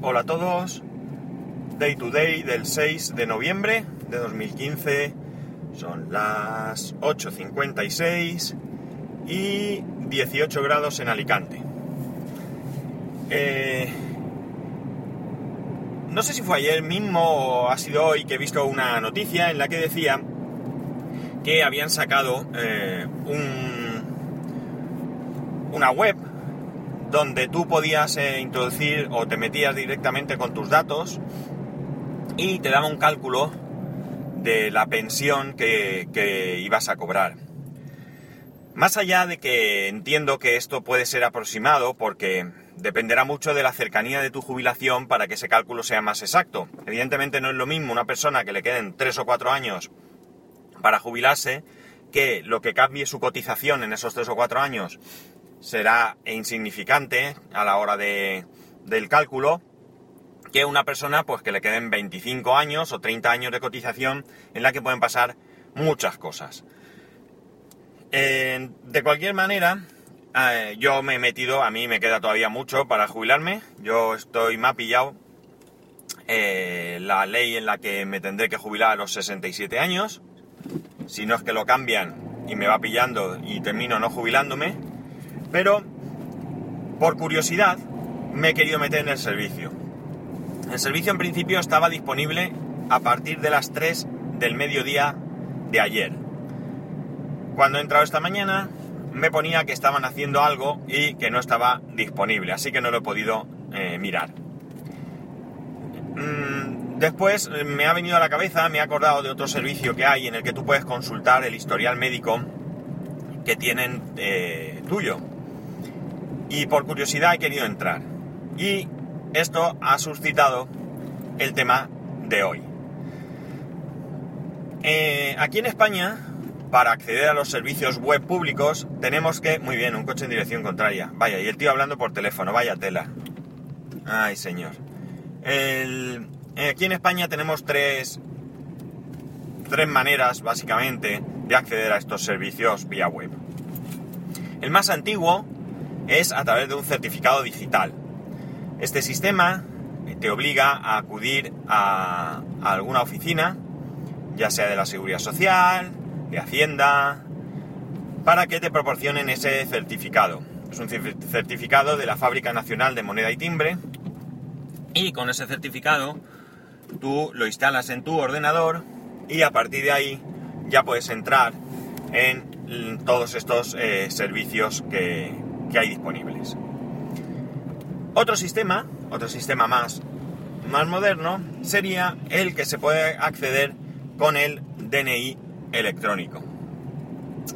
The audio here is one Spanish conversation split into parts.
Hola a todos. Day to day del 6 de noviembre de 2015. Son las 8.56 y 18 grados en Alicante. Eh, no sé si fue ayer mismo o ha sido hoy que he visto una noticia en la que decía que habían sacado eh, un, una web donde tú podías eh, introducir o te metías directamente con tus datos y te daba un cálculo de la pensión que, que, ibas a cobrar. Más allá de que entiendo que esto puede ser aproximado porque dependerá mucho de la cercanía de tu jubilación para que ese cálculo sea más exacto. Evidentemente no es lo mismo una persona que le queden 3 o 4 años para jubilarse que lo que cambie su cotización en esos 3 o 4 años será insignificante a la hora de, del cálculo que una persona pues que le queden 25 años o 30 años de cotización en la que pueden pasar muchas cosas. Eh, de cualquier manera, eh, yo me he metido, a mí me queda todavía mucho para jubilarme, yo estoy más pillado eh, la ley en la que me tendré que jubilar a los 67 años, si no es que lo cambian y me va pillando y termino no jubilándome, pero por curiosidad me he querido meter en el servicio. El servicio en principio estaba disponible a partir de las 3 del mediodía de ayer. Cuando he entrado esta mañana me ponía que estaban haciendo algo y que no estaba disponible, así que no lo he podido eh, mirar. Mm, después eh, me ha venido a la cabeza, me he acordado de otro servicio que hay en el que tú puedes consultar el historial médico que tienen eh, tuyo y por curiosidad he querido entrar. Y esto ha suscitado el tema de hoy. Eh, aquí en España, para acceder a los servicios web públicos, tenemos que... Muy bien, un coche en dirección contraria. Vaya, y el tío hablando por teléfono, vaya tela. Ay, señor. Eh, aquí en España tenemos tres, tres maneras, básicamente, de acceder a estos servicios vía web. El más antiguo es a través de un certificado digital. Este sistema te obliga a acudir a, alguna oficina, ya sea de la Seguridad Social, de Hacienda, para que te proporcionen ese certificado. Es un certificado de la Fábrica Nacional de Moneda y Timbre y con ese certificado tú lo instalas en tu ordenador y a partir de ahí ya puedes entrar en todos estos eh, servicios que, que hay disponibles. Otro sistema, otro sistema más, más moderno, sería el que se puede acceder con el DNI electrónico.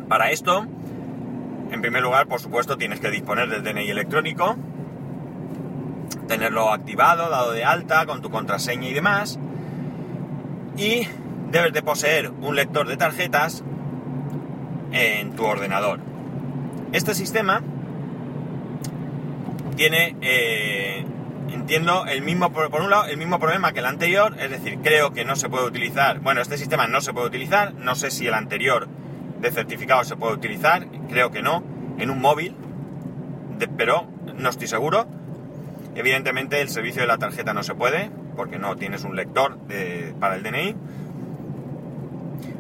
Para esto, en primer lugar, por supuesto, tienes que disponer del DNI electrónico, tenerlo activado, dado de alta, con tu contraseña y demás, y debes de poseer un lector de tarjetas en tu ordenador. Este sistema tiene, eh, entiendo, el mismo, por un lado, el mismo problema que el anterior, es decir, creo que no se puede utilizar, bueno, este sistema no se puede utilizar, no sé si el anterior de certificado se puede utilizar, creo que no, en un móvil, pero no estoy seguro. Evidentemente el servicio de la tarjeta no se puede, porque no tienes un lector para el DNI.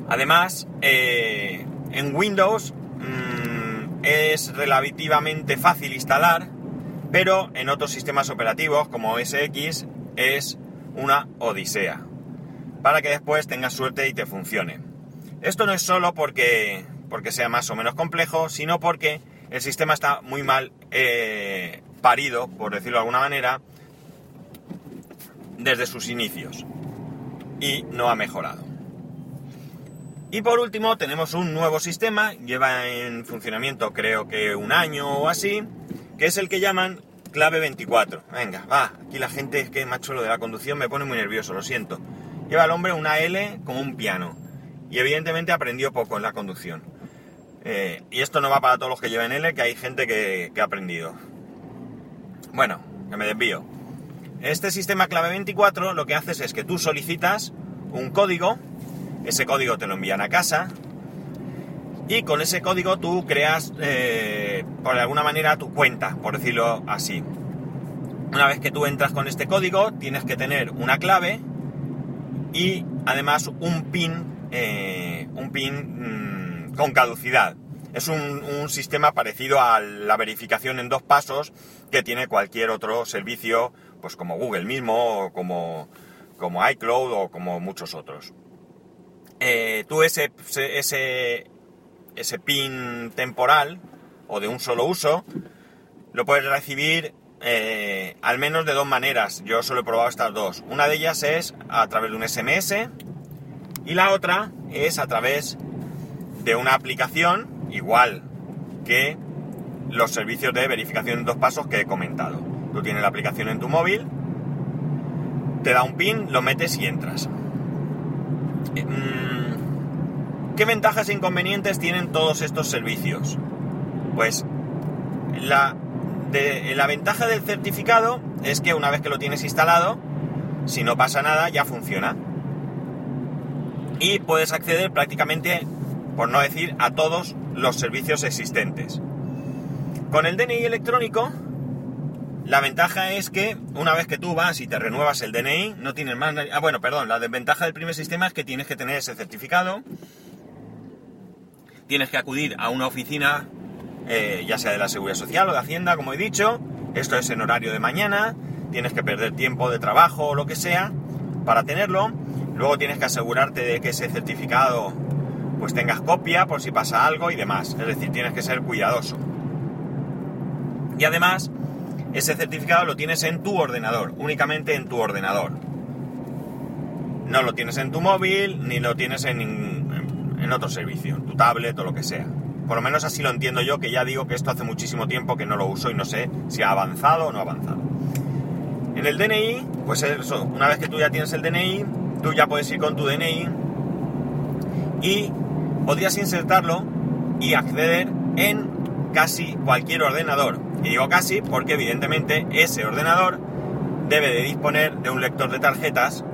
Además, eh, en Windows mmm, es relativamente fácil instalar, pero en otros sistemas operativos como SX es una odisea, para que después tengas suerte y te funcione. Esto no es solo porque, porque sea más o menos complejo, sino porque el sistema está muy mal eh, parido, por decirlo de alguna manera, desde sus inicios y no ha mejorado. Y por último tenemos un nuevo sistema, lleva en funcionamiento creo que un año o así, que es el que llaman clave 24. Venga, va, aquí la gente es que macho lo de la conducción me pone muy nervioso, lo siento. Lleva el hombre una L como un piano y evidentemente aprendió poco en la conducción. Eh, y esto no va para todos los que lleven L, que hay gente que, que ha aprendido. Bueno, que me desvío. Este sistema clave 24 lo que haces es que tú solicitas un código, ese código te lo envían a casa, y con ese código tú creas, eh, por alguna manera, tu cuenta, por decirlo así. Una vez que tú entras con este código, tienes que tener una clave y además un PIN, eh, un PIN mm, con caducidad. Es un, sistema parecido a la verificación en dos pasos que tiene cualquier otro servicio, pues como Google mismo, como, como iCloud o como muchos otros. Eh, tú ese, ese, ese PIN temporal o de un solo uso lo puedes recibir eh, al menos de dos maneras. Yo solo he probado estas dos. Una de ellas es a través de un SMS y la otra es a través de una aplicación igual que los servicios de verificación en dos pasos que he comentado. Tú tienes la aplicación en tu móvil, te da un pin, lo metes y entras. Eh, mm, ¿Qué ventajas e inconvenientes tienen todos estos servicios? Pues la, ventaja del certificado es que una vez que lo tienes instalado, si no pasa nada, ya funciona. Y puedes acceder prácticamente, por no decir, a todos los servicios existentes. Con el DNI electrónico, la ventaja es que una vez que tú vas y te renuevas el DNI, no tienes más... Ah, bueno, perdón, la desventaja del primer sistema es que tienes que tener ese certificado, tienes que acudir a una oficina, eh, ya sea de la Seguridad Social o de Hacienda, como he dicho, esto es en horario de mañana, tienes que perder tiempo de trabajo o lo que sea para tenerlo, luego tienes que asegurarte de que ese certificado pues tengas copia por si pasa algo y demás. Es decir, tienes que ser cuidadoso. Y además, ese certificado lo tienes en tu ordenador, únicamente en tu ordenador. No lo tienes en tu móvil, ni lo tienes en, en, otro servicio, en tu tablet o lo que sea. Por lo menos así lo entiendo yo, que ya digo que esto hace muchísimo tiempo que no lo uso y no sé si ha avanzado o no ha avanzado. En el DNI, pues eso, una vez que tú ya tienes el DNI, tú ya puedes ir con tu DNI y podrías insertarlo y acceder en casi cualquier ordenador. Y digo casi porque evidentemente ese ordenador debe de disponer de un lector de tarjetas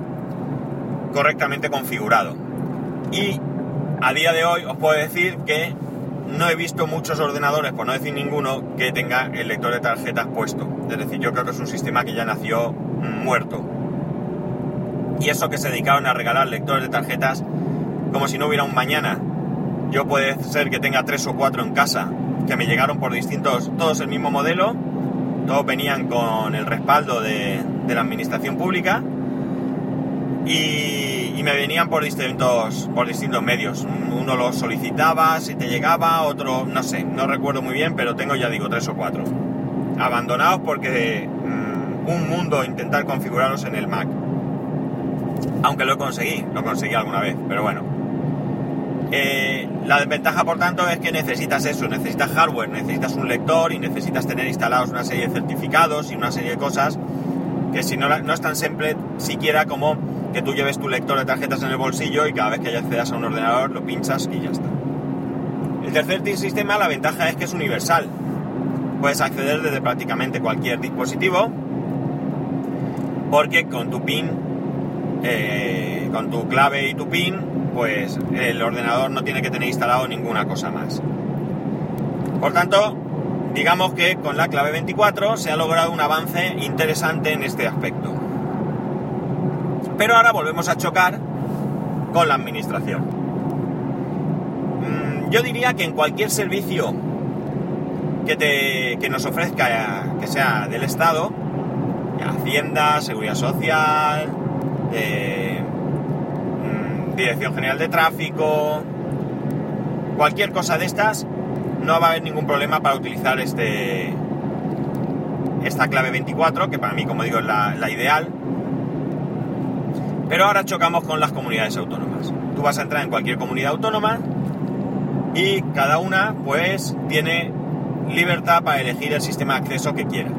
correctamente configurado. Y a día de hoy os puedo decir que no he visto muchos ordenadores, por no decir ninguno, que tenga el lector de tarjetas puesto. Es decir, yo creo que es un sistema que ya nació muerto. Y eso que se dedicaron a regalar lectores de tarjetas como si no hubiera un mañana yo puede ser que tenga tres o cuatro en casa que me llegaron por distintos, todos el mismo modelo, todos venían con el respaldo de, la administración pública y, me venían por distintos, por distintos medios. Uno lo solicitaba, si te llegaba, otro no sé, no recuerdo muy bien, pero tengo ya digo tres o cuatro. Abandonados porque mm, un mundo intentar configurarlos en el Mac. Aunque lo conseguí, lo conseguí alguna vez, pero bueno. Eh, la desventaja, por tanto, es que necesitas eso, necesitas hardware, necesitas un lector y necesitas tener instalados una serie de certificados y una serie de cosas que si no, no es tan simple siquiera como que tú lleves tu lector de tarjetas en el bolsillo y cada vez que accedas a un ordenador lo pinchas y ya está. El tercer sistema, la ventaja es que es universal. Puedes acceder desde prácticamente cualquier dispositivo porque con tu PIN, eh, con tu clave y tu PIN pues el ordenador no tiene que tener instalado ninguna cosa más. Por tanto, digamos que con la clave 24 se ha logrado un avance interesante en este aspecto. Pero ahora volvemos a chocar con la administración. Mm, yo diría que en cualquier servicio que, te, nos ofrezca, que sea del Estado, Hacienda, Seguridad Social, eh, Dirección General de Tráfico, cualquier cosa de estas, no va a haber ningún problema para utilizar este esta clave 24, que para mí, como digo, es la ideal. Pero ahora chocamos con las comunidades autónomas. Tú vas a entrar en cualquier comunidad autónoma y cada una, pues, tiene libertad para elegir el sistema de acceso que quiera.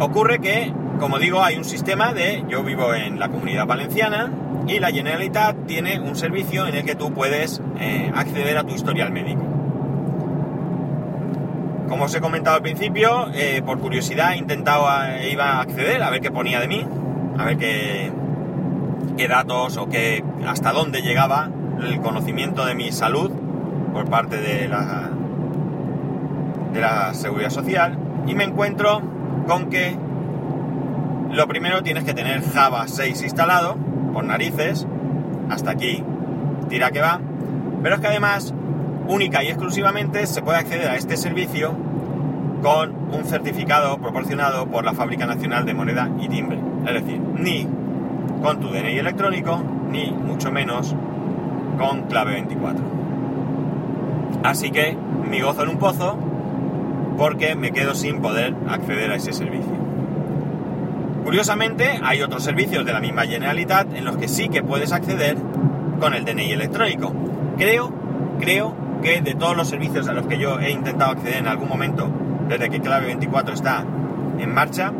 Ocurre que, como digo, hay un sistema de, yo vivo en la comunidad valenciana, y la Generalitat tiene un servicio en el que tú puedes eh, acceder a tu historial médico. Como os he comentado al principio, eh, por curiosidad he intentado, eh, iba a acceder a ver qué ponía de mí, a ver qué, qué datos o qué, hasta dónde llegaba el conocimiento de mi salud por parte de la, de la seguridad social. Y me encuentro con que lo primero tienes que tener Java 6 instalado, por narices, hasta aquí. Tira que va, pero es que además, única y exclusivamente se puede acceder a este servicio con un certificado proporcionado por la Fábrica Nacional de Moneda y Timbre. Es decir, ni con tu DNI electrónico, ni mucho menos con clave 24. Así que mi gozo en un pozo porque me quedo sin poder acceder a ese servicio. Curiosamente, hay otros servicios de la misma Generalitat en los que sí que puedes acceder con el DNI electrónico. Creo, creo que de todos los servicios a los que yo he intentado acceder en algún momento, desde que Clave 24 está en marcha,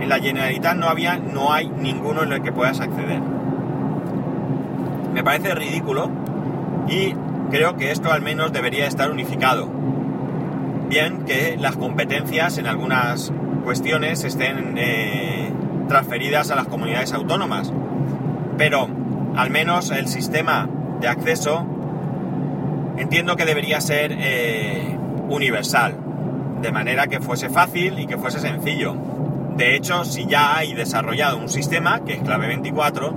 en la Generalitat no había, no hay ninguno en el que puedas acceder. Me parece ridículo y creo que esto al menos debería estar unificado. Bien que las competencias en algunas cuestiones estén eh, transferidas a las comunidades autónomas, pero al menos el sistema de acceso entiendo que debería ser eh, universal, de manera que fuese fácil y que fuese sencillo. De hecho, si ya hay desarrollado un sistema, que es clave 24,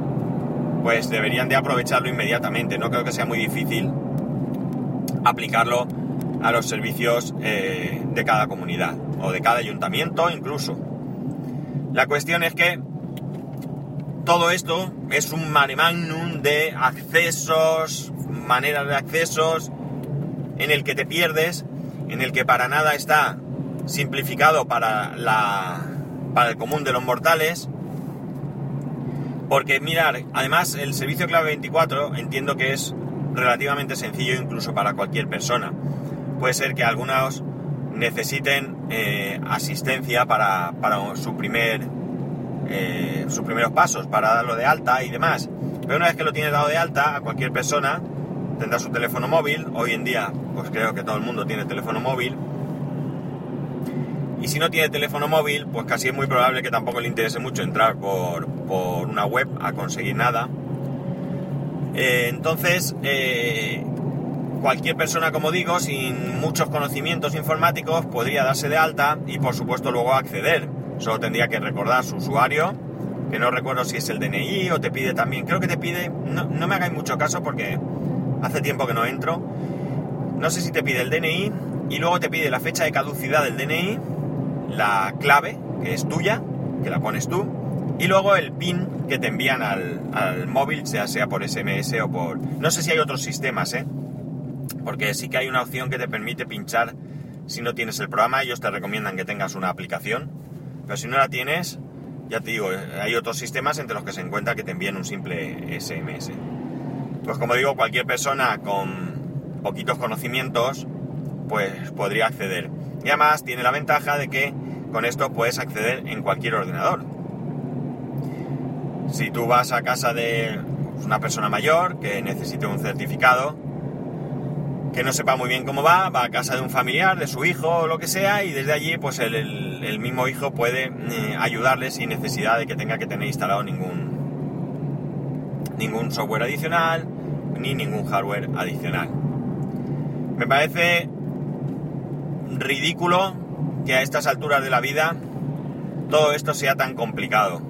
pues deberían de aprovecharlo inmediatamente. No creo que sea muy difícil aplicarlo a los servicios eh, de cada comunidad o de cada ayuntamiento incluso. La cuestión es que todo esto es un mare magnum de accesos, maneras de accesos, en el que te pierdes, en el que para nada está simplificado para la para el común de los mortales. Porque mirar, además el servicio clave 24 entiendo que es relativamente sencillo incluso para cualquier persona. Puede ser que algunos necesiten eh, asistencia para, su primer, eh, sus primeros pasos, para darlo de alta y demás. Pero una vez que lo tienes dado de alta, a cualquier persona tendrá su teléfono móvil. Hoy en día, pues creo que todo el mundo tiene teléfono móvil y si no tiene teléfono móvil, pues casi es muy probable que tampoco le interese mucho entrar por, una web a conseguir nada. Eh, entonces, eh, cualquier persona, como digo, sin muchos conocimientos informáticos, podría darse de alta y por supuesto luego acceder. Solo tendría que recordar su usuario, que no recuerdo si es el DNI o te pide también, creo que te pide, no, no me hagáis mucho caso porque hace tiempo que no entro. No sé si te pide el DNI y luego te pide la fecha de caducidad del DNI la clave, que es tuya, que la pones tú, y luego el PIN que te envían al, móvil, sea sea por SMS o por... No sé si hay otros sistemas, ¿eh? Porque sí que hay una opción que te permite pinchar si no tienes el programa, ellos te recomiendan que tengas una aplicación, pero si no la tienes, ya te digo, hay otros sistemas entre los que se encuentra que te envíen un simple SMS. Pues como digo, cualquier persona con poquitos conocimientos, pues podría acceder. Y además tiene la ventaja de que con esto puedes acceder en cualquier ordenador. Si tú vas a casa de una persona mayor que necesite un certificado, que no sepa muy bien cómo va, va a casa de un familiar, de su hijo o lo que sea, y desde allí pues el, mismo hijo puede eh, ayudarle sin necesidad de que tenga que tener instalado ningún, ningún software adicional ni ningún hardware adicional. Me parece ridículo que a estas alturas de la vida todo esto sea tan complicado.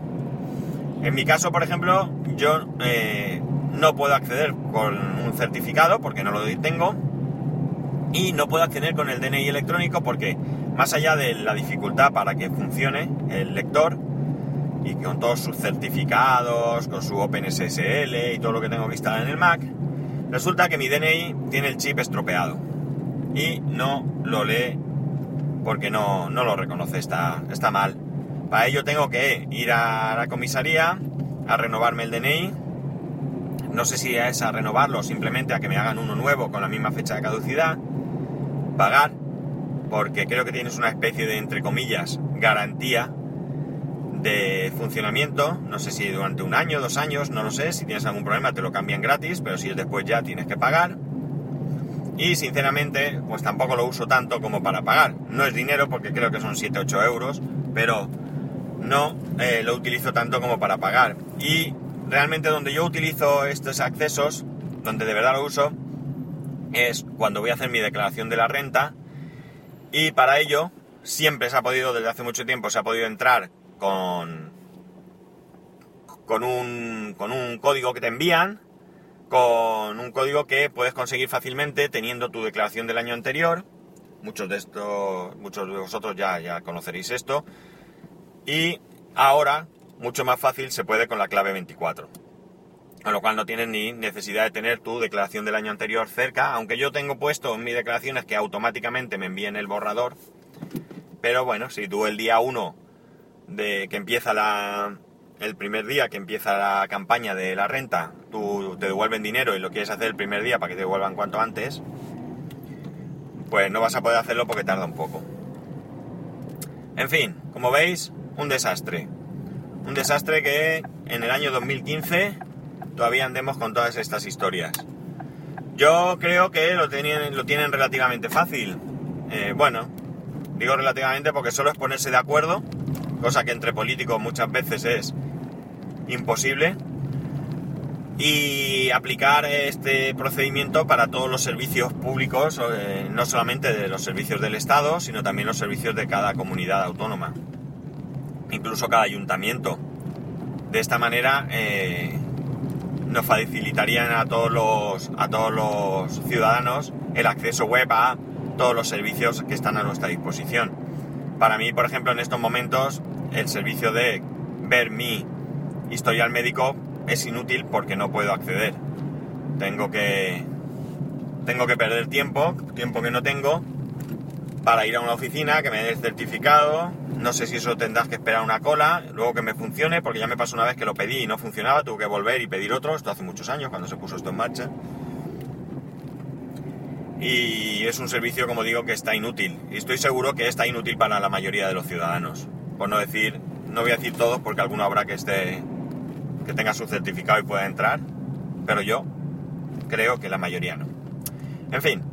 En mi caso, por ejemplo, yo eh, no puedo acceder con un certificado porque no lo tengo y no puedo acceder con el DNI electrónico porque más allá de la dificultad para que funcione el lector y con todos sus certificados, con su OpenSSL y todo lo que tengo que instalar en el Mac, resulta que mi DNI tiene el chip estropeado y no lo lee porque no, lo reconoce, está, está mal. Para ello tengo que ir a la comisaría a renovarme el DNI. No sé si es a renovarlo simplemente a que me hagan uno nuevo con la misma fecha de caducidad. Pagar, porque creo que tienes una especie de, entre comillas, garantía de funcionamiento. No sé si durante un año, dos años, no lo sé. Si tienes algún problema te lo cambian gratis, pero si es después ya tienes que pagar y sinceramente pues tampoco lo uso tanto como para pagar. No es dinero porque creo que son 7-8 euros, pero no eh, lo utilizo tanto como para pagar. Y realmente donde yo utilizo estos accesos, donde de verdad lo uso, es cuando voy a hacer mi declaración de la renta y para ello siempre se ha podido, desde hace mucho tiempo, se ha podido entrar con, con, un, con un código que te envían, con un código que puedes conseguir fácilmente teniendo tu declaración del año anterior. Muchos de estos, muchos de vosotros ya, ya conoceréis esto. Y ahora, mucho más fácil, se puede con la clave 24. Con lo cual no tienes ni necesidad de tener tu declaración del año anterior cerca, aunque yo tengo puesto en mi declaración es que automáticamente me envíen el borrador. Pero bueno, si tú el día 1 de que empieza la, el primer día que empieza la campaña de la renta, tú te devuelven dinero y lo quieres hacer el primer día para que te devuelvan cuanto antes, pues no vas a poder hacerlo porque tarda un poco. En fin, como veis, un desastre. Un desastre que en el año 2015 todavía andemos con todas estas historias. Yo creo que lo tienen, relativamente fácil. Eh, bueno, digo relativamente porque solo es ponerse de acuerdo, cosa que entre políticos muchas veces es imposible, y aplicar este procedimiento para todos los servicios públicos, eh, no solamente de los servicios del Estado, sino también los servicios de cada comunidad autónoma, incluso cada ayuntamiento. De esta manera, eh, nos facilitarían a todos los, a todos los ciudadanos el acceso web a todos los servicios que están a nuestra disposición. Para mí, por ejemplo, en estos momentos, el servicio de ver mi historial médico es inútil porque no puedo acceder. Tengo que tengo que perder tiempo, tiempo que no tengo, para ir a una oficina que me dé el certificado. No sé si eso tendrás que esperar una cola, luego que me funcione, porque ya me pasó una vez que lo pedí y no funcionaba, tuve que volver y pedir otro, esto hace muchos años, cuando se puso esto en marcha. Y es un servicio, como digo, que está inútil. Y estoy seguro que está inútil para la mayoría de los ciudadanos. Por no decir, no voy a decir todos, porque alguno habrá que esté, que tenga su certificado y pueda entrar. Pero yo creo que la mayoría no. En fin,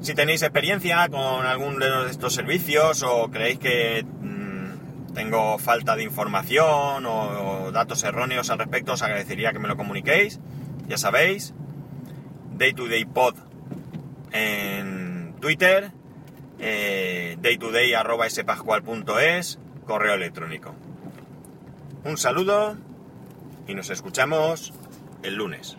si tenéis experiencia con algún de estos servicios o creéis que mmm, tengo falta de información o, o, datos erróneos al respecto, os agradecería que me lo comuniquéis. Ya sabéis, Day to Day Pod en Twitter, eh, daytoday.spascual.es, correo electrónico. Un saludo y nos escuchamos el lunes.